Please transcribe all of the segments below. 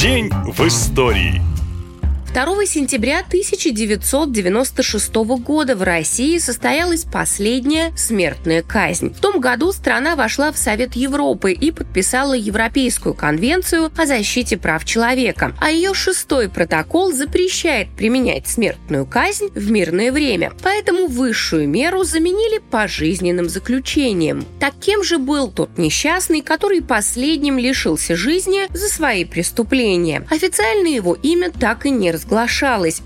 День в истории. 2 сентября 1996 года в России состоялась последняя смертная казнь. В том году страна вошла в Совет Европы и подписала Европейскую конвенцию о защите прав человека, а ее шестой протокол запрещает применять смертную казнь в мирное время. Поэтому высшую меру заменили пожизненным заключением. Так кем же был тот несчастный, который последним лишился жизни за свои преступления? Официально его имя так и не разглашалось,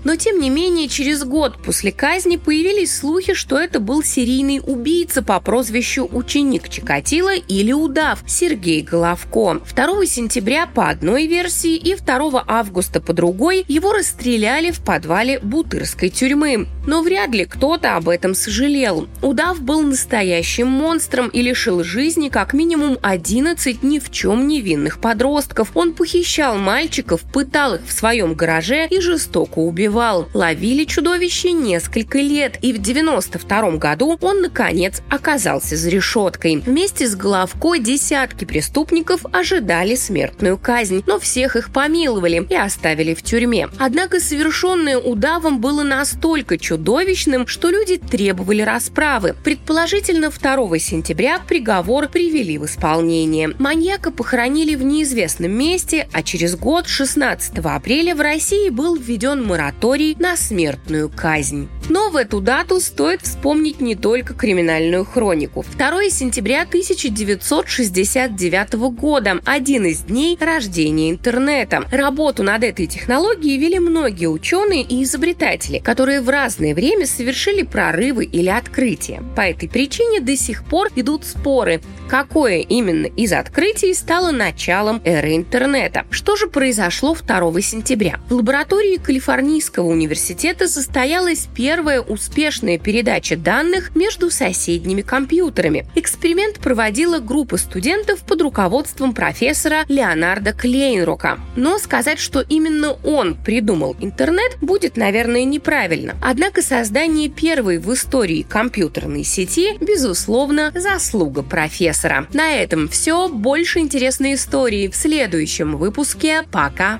но тем не менее через год после казни появились слухи, что это был серийный убийца по прозвищу ученик Чикатило или удав Сергей Головко. 2 сентября по одной версии и 2 августа по другой его расстреляли в подвале Бутырской тюрьмы. Но вряд ли кто-то об этом сожалел. Удав был настоящим монстром и лишил жизни как минимум 11 ни в чем невинных подростков. Он похищал мальчиков, пытал их в своем гараже и жестоко убивал. Ловили чудовище несколько лет, и в 92 году он, наконец, оказался за решеткой. Вместе с Головко десятки преступников ожидали смертную казнь, но всех их помиловали и оставили в тюрьме. Однако совершенное удавом было настолько чудовищным, что люди требовали расправы. Предположительно, 2 сентября приговор привели в исполнение. Маньяка похоронили в неизвестном месте, а через год, 16 апреля, в России был введен мораторий на смертную казнь. Но в эту дату стоит вспомнить не только криминальную хронику. 2 сентября 1969 года – один из дней рождения интернета. Работу над этой технологией вели многие ученые и изобретатели, которые в разное время совершили прорывы или открытия. По этой причине до сих пор идут споры, какое именно из открытий стало началом эры интернета. Что же произошло 2 сентября? В лаборатории Калифорнийского университета состоялась первая успешная передача данных между соседними компьютерами. Эксперимент проводила группа студентов под руководством профессора Леонарда Клейнрока. Но сказать, что именно он придумал интернет, будет, наверное, неправильно. Однако создание первой в истории компьютерной сети, безусловно, заслуга профессора. На этом все. Больше интересной истории в следующем выпуске. Пока!